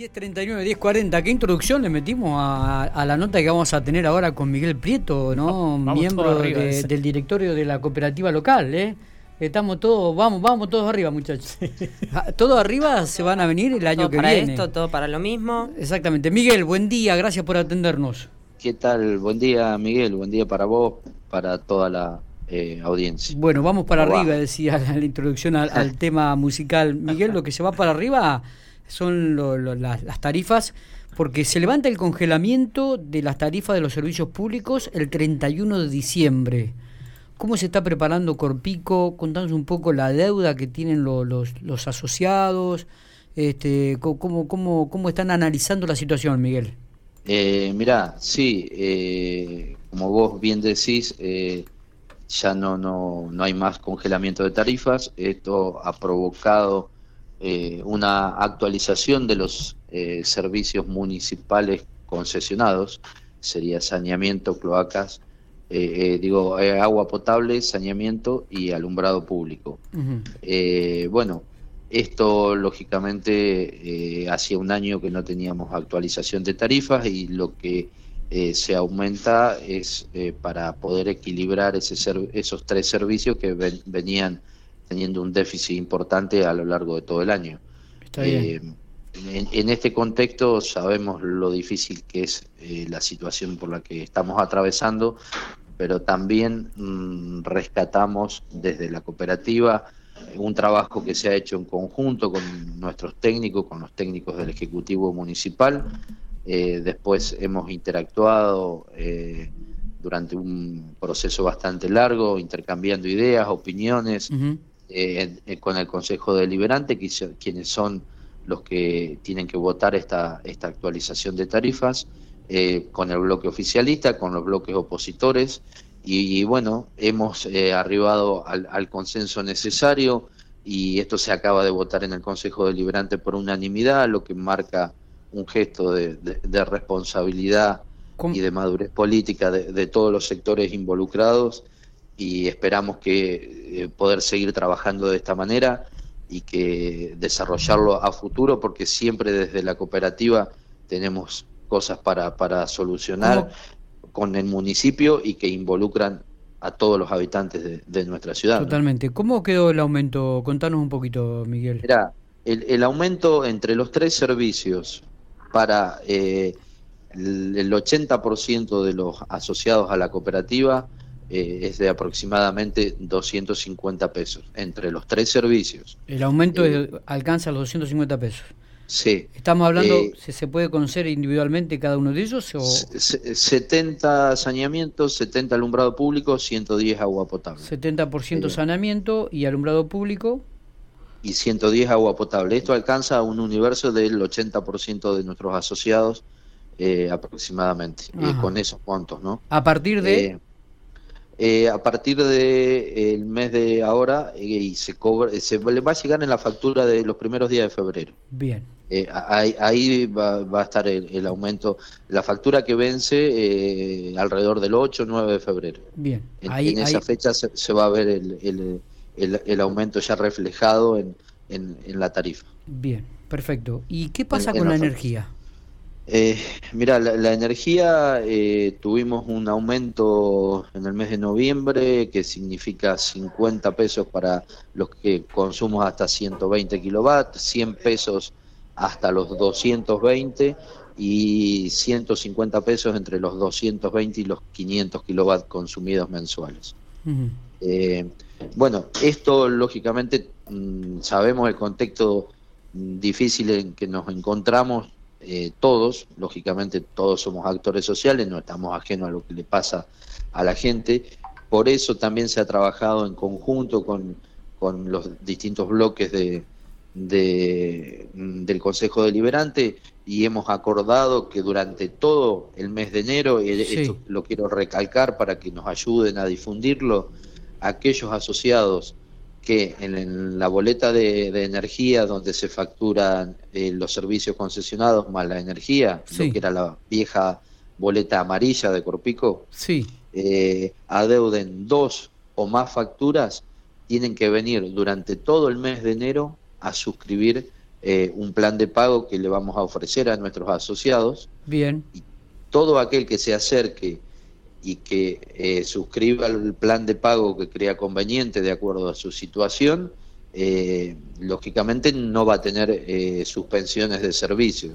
10.39, 10.40, ¿qué introducción le metimos a, la nota que vamos a tener ahora con Miguel Prieto, ¿no? miembro del directorio de la cooperativa local, ¿eh? Estamos todos, vamos, vamos todos arriba, muchachos. Ah, todos arriba se van a venir el año que para viene. esto, todo para lo mismo. Exactamente. Miguel, buen día, gracias por atendernos. ¿Qué tal? Buen día, Miguel. Buen día para vos, para toda la eh, audiencia. Bueno, vamos para arriba, decía la, introducción al, tema musical. Miguel, lo que se va para arriba son las, tarifas, porque se levanta el congelamiento de las tarifas de los servicios públicos el 31 de diciembre. ¿Cómo se está preparando Corpico? Contanos un poco la deuda que tienen los, los, asociados. Este, cómo, cómo, ¿Cómo están analizando la situación, Miguel? Eh, mirá, sí, eh, como vos bien decís, eh, ya no, no, no hay más congelamiento de tarifas. Esto ha provocado eh, una actualización de los eh, servicios municipales concesionados, sería saneamiento, cloacas, eh, digo, agua potable, saneamiento y alumbrado público. bueno, esto lógicamente hacía un año que no teníamos actualización de tarifas y lo que se aumenta es para poder equilibrar ese esos tres servicios que venían teniendo un déficit importante a lo largo de todo el año. Eh, en, este contexto sabemos lo difícil que es eh, la situación por la que estamos atravesando, pero también mm, rescatamos desde la cooperativa un trabajo que se ha hecho en conjunto con nuestros técnicos, con los técnicos del Ejecutivo Municipal. Eh, después hemos interactuado durante un proceso bastante largo, intercambiando ideas, opiniones, eh, con el Consejo Deliberante, quienes son los que tienen que votar esta, esta actualización de tarifas, eh, con el bloque oficialista, con los bloques opositores, y, bueno, hemos eh, arribado al, consenso necesario y esto se acaba de votar en el Consejo Deliberante por unanimidad, lo que marca un gesto de, responsabilidad y de madurez política de todos los sectores involucrados y esperamos que eh, poder seguir trabajando de esta manera y que desarrollarlo a futuro porque siempre desde la cooperativa tenemos cosas para, para solucionar con el municipio y que involucran a todos los habitantes de, nuestra ciudad. Totalmente. ¿Cómo quedó el aumento? Contanos un poquito, Miguel. Mira, el, el aumento entre los tres servicios para eh, el, el 80% de los asociados a la cooperativa eh, es de aproximadamente 250 pesos entre los tres servicios. ¿El aumento eh, alcanza los 250 pesos? Sí. ¿Estamos hablando, eh, se puede conocer individualmente cada uno de ellos? O... 70 saneamientos, 70 alumbrado público, 110 agua potable. 70% saneamiento y alumbrado público. Y 110 agua potable. Esto alcanza un universo del 80% de nuestros asociados aproximadamente, con esos puntos, ¿no? A partir de... Eh, a partir del de, el mes de ahora eh, y se cobra, se le va a llegar en la factura de los primeros días de febrero. Bien. Eh, ahí, va, a estar el, aumento, la factura que vence alrededor del 8 o 9 de febrero. Bien. En, en esa fecha se, va a ver el, el, aumento ya reflejado en, en, la tarifa. Bien, perfecto. ¿Y qué pasa con la energía? Eh, mira, la, energía eh, tuvimos un aumento en el mes de noviembre que significa 50 pesos para los que consumos hasta 120 kilovatios, 100 pesos hasta los 220 y 150 pesos entre los 220 y los 500 kilovatios consumidos mensuales. Eh, bueno, esto lógicamente mm, sabemos el contexto mm, difícil en que nos encontramos eh, todos, lógicamente todos somos actores sociales, no estamos ajenos a lo que le pasa a la gente, por eso también se ha trabajado en conjunto con, con los distintos bloques de, del Consejo Deliberante y hemos acordado que durante todo el mes de enero, y esto lo quiero recalcar para que nos ayuden a difundirlo, aquellos asociados que en, la boleta de, energía donde se facturan eh, los servicios concesionados más la energía, lo que era la vieja boleta amarilla de Corpico, sí. Eh, adeuden dos o más facturas, tienen que venir durante todo el mes de enero a suscribir eh, un plan de pago que le vamos a ofrecer a nuestros asociados. Bien. Y todo aquel que se acerque y que eh, suscriba el plan de pago que crea conveniente de acuerdo a su situación, eh, lógicamente no va a tener eh, suspensiones de servicio.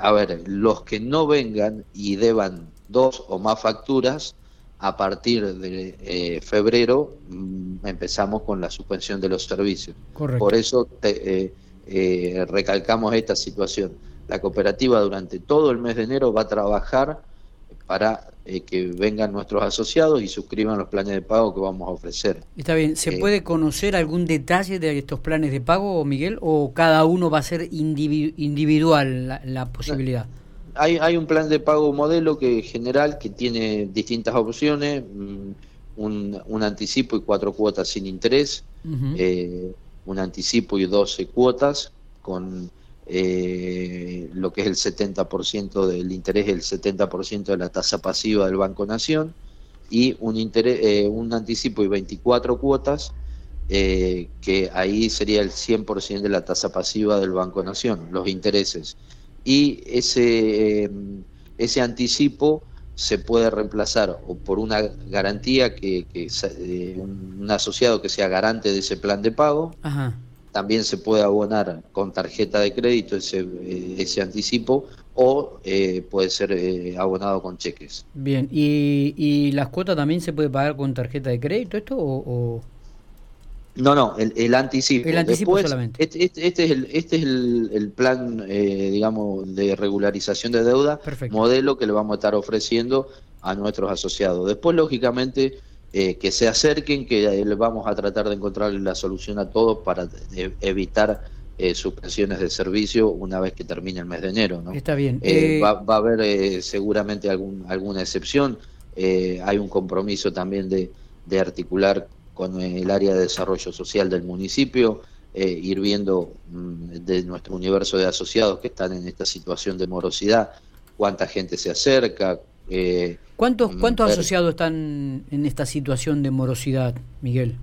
a ver, los que no vengan y deban dos o más facturas, a partir de febrero mm, empezamos con la suspensión de los servicios. Por eso recalcamos esta situación. La cooperativa durante todo el mes de enero va a trabajar para eh, que vengan nuestros asociados y suscriban los planes de pago que vamos a ofrecer. Está bien, ¿se eh, puede conocer algún detalle de estos planes de pago, Miguel, o cada uno va a ser individual la, posibilidad? Hay, hay un plan de pago modelo que general que tiene distintas opciones, mm, un, un anticipo y cuatro cuotas sin interés, eh, un anticipo y doce cuotas con eh, lo que es el 70% del interés, el 70% de la tasa pasiva del Banco Nación y un, eh, anticipo y 24 cuotas, eh, que ahí sería el 100% de la tasa pasiva del Banco Nación, los intereses. Y ese, ese anticipo se puede reemplazar o por una garantía que, que un asociado que sea garante de ese plan de pago. Ajá también se puede abonar con tarjeta de crédito ese, eh, ese anticipo o eh, puede ser eh, abonado con cheques. Bien, ¿Y, ¿y las cuotas también se puede pagar con tarjeta de crédito esto o...? No, no, el, el anticipo. El anticipo solamente. Este, este, este, es el, este es el, el plan, digamos, de regularización de deuda, modelo que le vamos a estar ofreciendo a nuestros asociados. Después, lógicamente, eh, que se acerquen, que eh, vamos a tratar de encontrar la solución a todos para eh, evitar suspensiones de servicio una vez que termine el mes de enero. ¿no? Está bien. Va, a haber seguramente algún, alguna excepción. hay un compromiso también de, de, articular con el área de desarrollo social del municipio, ir viendo mm, de nuestro universo de asociados que están en esta situación de morosidad, cuánta gente se acerca, eh, ¿Cuántos, mm, cuántos asociados están en esta situación de morosidad, Miguel?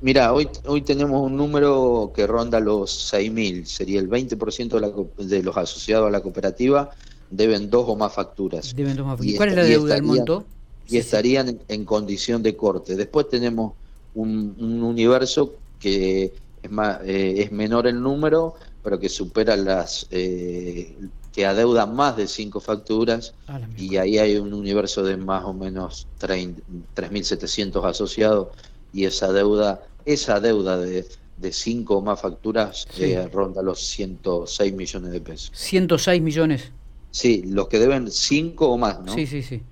Mira, hoy, hoy tenemos un número que ronda los 6.000, sería el 20% de, de los asociados a la cooperativa deben dos o más facturas. Deben dos más facturas. ¿Cuál es la deuda del monto? Y estarían en, condición de corte. Después tenemos un, universo que es, más, eh, es menor el número, pero que supera las eh, que adeuda más de cinco facturas y ahí hay un universo de más o menos 3.700 asociados y esa deuda, esa deuda de, de cinco o más facturas eh, ronda los 106 millones de pesos. 106 millones. Sí, los que deben cinco o más, ¿no? Sí, sí, sí.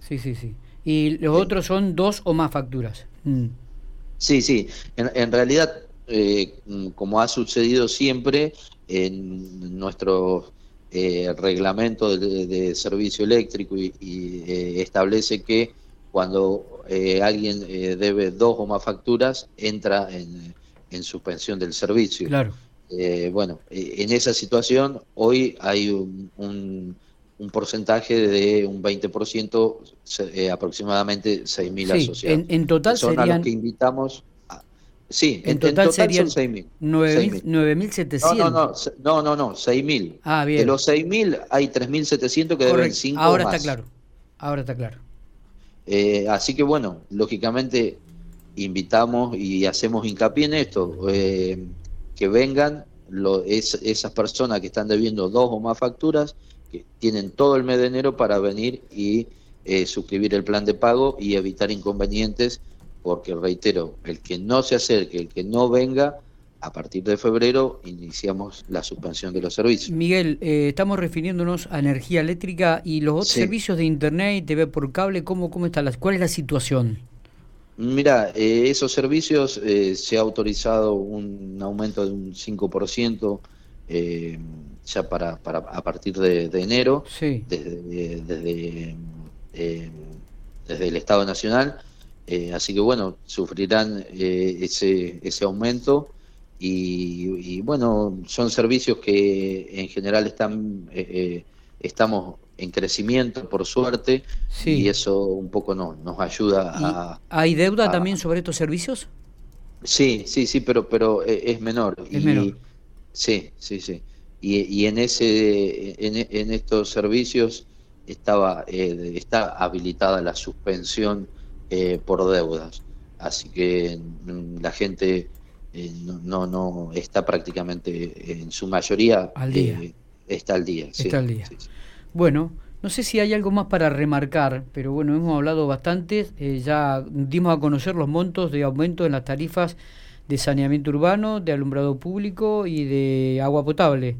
Sí, sí, sí. Y los otros son dos o más facturas. Mm. Sí, sí. En, en realidad, eh, como ha sucedido siempre, en nuestros eh, reglamento de, servicio eléctrico y, eh, establece que cuando eh, alguien eh, debe dos o más facturas entra en, suspensión del servicio. Claro. bueno, en esa situación hoy hay un, un, porcentaje de un 20%, aproximadamente 6.000 asociados. En, total son serían... a los que invitamos Sí, en, total, serían 9.700. No, no, no, no, no, 6.000. Ah, bien. De los 6.000 hay 3.700 que deben 5 Ahora está claro, ahora está claro. Eh, así que bueno, lógicamente invitamos y hacemos hincapié en esto, eh, que vengan lo, es, esas personas que están debiendo dos o más facturas, que tienen todo el mes de enero para venir y eh, suscribir el plan de pago y evitar inconvenientes porque reitero, el que no se acerque, el que no venga, a partir de febrero iniciamos la suspensión de los servicios. Miguel, eh, estamos refiriéndonos a energía eléctrica y los otros servicios de internet, TV por cable, ¿cómo, cómo está la, ¿cuál es la situación? Mira, eh, esos servicios eh, se ha autorizado un aumento de un 5% ya para, para a partir de, enero, desde, desde, desde el Estado Nacional eh, así que bueno, sufrirán eh, ese, ese aumento y, bueno, son servicios que en general están eh, estamos en crecimiento por suerte y eso un poco no, nos ayuda a... ¿Hay deuda también sobre estos servicios? Sí, sí, sí, pero, pero es menor. Es menor. Sí, sí, sí. Y, y en ese, en, estos servicios estaba, eh, está habilitada la suspensión eh, por deudas. Así que mm, la gente eh, no, no, está prácticamente en su mayoría al día. está al día. Está al día. Bueno, no sé si hay algo más para remarcar, pero bueno, hemos hablado bastante. ya dimos a conocer los montos de aumento en las tarifas de saneamiento urbano, de alumbrado público y de agua potable.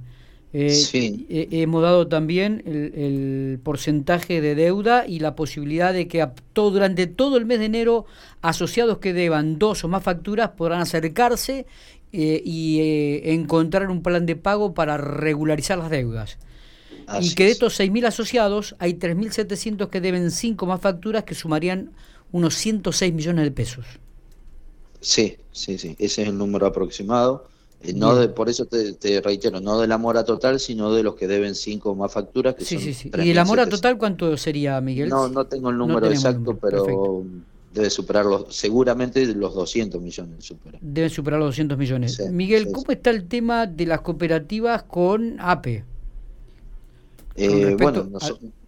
Eh, sí. hemos dado también el, porcentaje de deuda y la posibilidad de que todo, durante todo el mes de enero asociados que deban dos o más facturas podrán acercarse eh, y eh, encontrar un plan de pago para regularizar las deudas. y que de estos 6.000 asociados hay 3.700 que deben cinco más facturas que sumarían unos 106 millones de pesos. Sí, sí, sí, ese es el número aproximado. Eh, no de, por eso te, reitero, no de la mora total, sino de los que deben cinco más facturas. Que sí, sí, sí. ¿Y la mora total cuánto sería, Miguel? No, no tengo el número exacto, pero debe superar los, seguramente los 200 millones. Supera. Deben superar los 200 millones. Miguel, ¿cómo está el tema de las cooperativas con APE? Eh, bueno,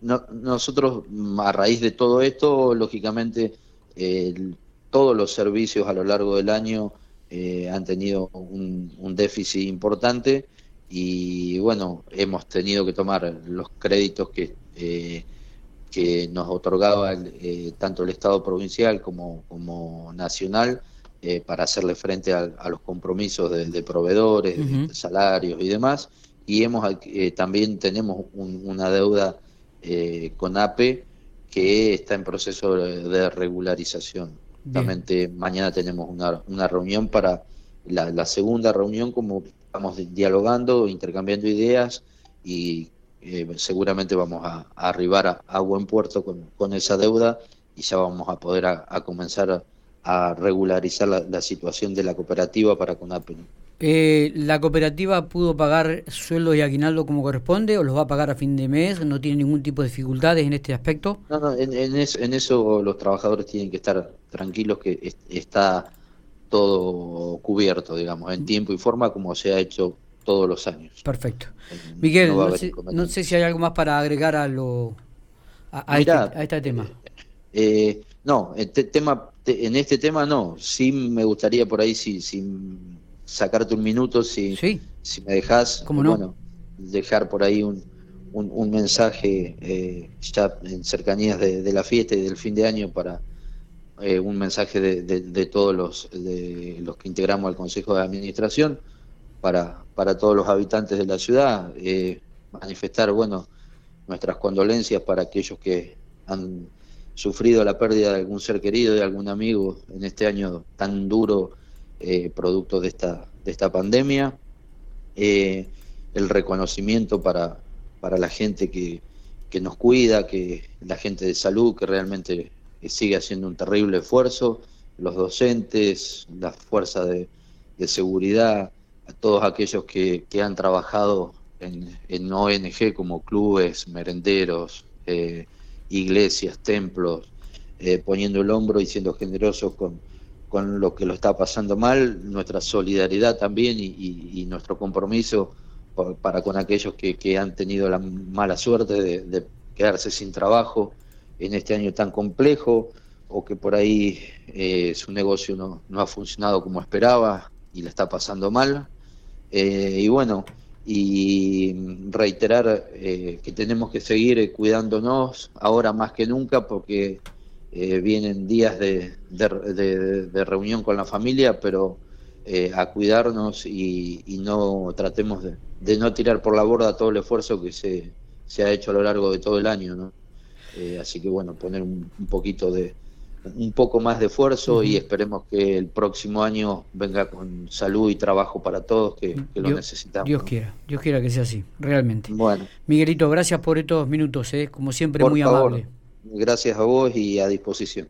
nosotros a raíz de todo esto, lógicamente, el todos los servicios a lo largo del año eh, han tenido un, déficit importante y bueno, hemos tenido que tomar los créditos que, eh, que nos otorgaba eh, tanto el Estado provincial como, como nacional para hacerle frente a, los compromisos de, proveedores, de salarios y demás. Y hemos también tenemos una deuda con APE que está en proceso de regularización. Justamente mañana tenemos una, una reunión para la, segunda reunión, como estamos dialogando, intercambiando ideas y eh, seguramente vamos a, arribar a, buen puerto con, esa deuda y ya vamos a poder a, comenzar a, regularizar la, situación de la cooperativa para CONAPE. Eh, ¿La cooperativa pudo pagar sueldo y aguinaldo como corresponde o los va a pagar a fin de mes? ¿No tiene ningún tipo de dificultades en este aspecto? No, no, en, en eso los trabajadores tienen que estar tranquilos que está todo cubierto, digamos, en tiempo y forma como se ha hecho todos los años. Perfecto. Miguel, no, sé, si hay algo más para agregar a lo a, este, este, tema. Eh, eh, no, este tema, en este tema no. Sí me gustaría por ahí, si, sacarte un minuto, si, si me dejas, bueno, dejar por ahí un, un, mensaje eh, ya en cercanías de la fiesta y del fin de año para eh, un mensaje de, todos los, de los que integramos al Consejo de Administración para, para todos los habitantes de la ciudad, eh, manifestar bueno nuestras condolencias para aquellos que han sufrido la pérdida de algún ser querido, de algún amigo en este año tan duro eh, producto de esta, de esta pandemia, el reconocimiento para, para la gente que, que nos cuida, que la gente de salud que realmente sigue haciendo un terrible esfuerzo, los docentes, las fuerzas de, seguridad, a todos aquellos que, han trabajado en, ONG como clubes, merenderos, eh, iglesias, templos, eh, poniendo el hombro y siendo generosos con, con lo que lo está pasando mal, nuestra solidaridad también y, nuestro compromiso para con aquellos que, han tenido la mala suerte de quedarse sin trabajo en este año tan complejo o que por ahí eh, su negocio no, ha funcionado como esperaba y le está pasando mal. Eh, y bueno, y reiterar eh, que tenemos que seguir cuidándonos ahora más que nunca porque vienen días de, de, reunión con la familia, pero a cuidarnos y, y no tratemos de, no tirar por la borda todo el esfuerzo que se, se ha hecho a lo largo de todo el año. ¿no? Eh, así que bueno, poner un, poquito de, un poco más de esfuerzo y esperemos que el próximo año venga con salud y trabajo para todos que, lo necesitamos. Dios quiera, Dios quiera que sea así, realmente. Bueno. Miguelito, gracias por estos minutos, ¿eh? como siempre muy amable. Gracias a vos y a disposición.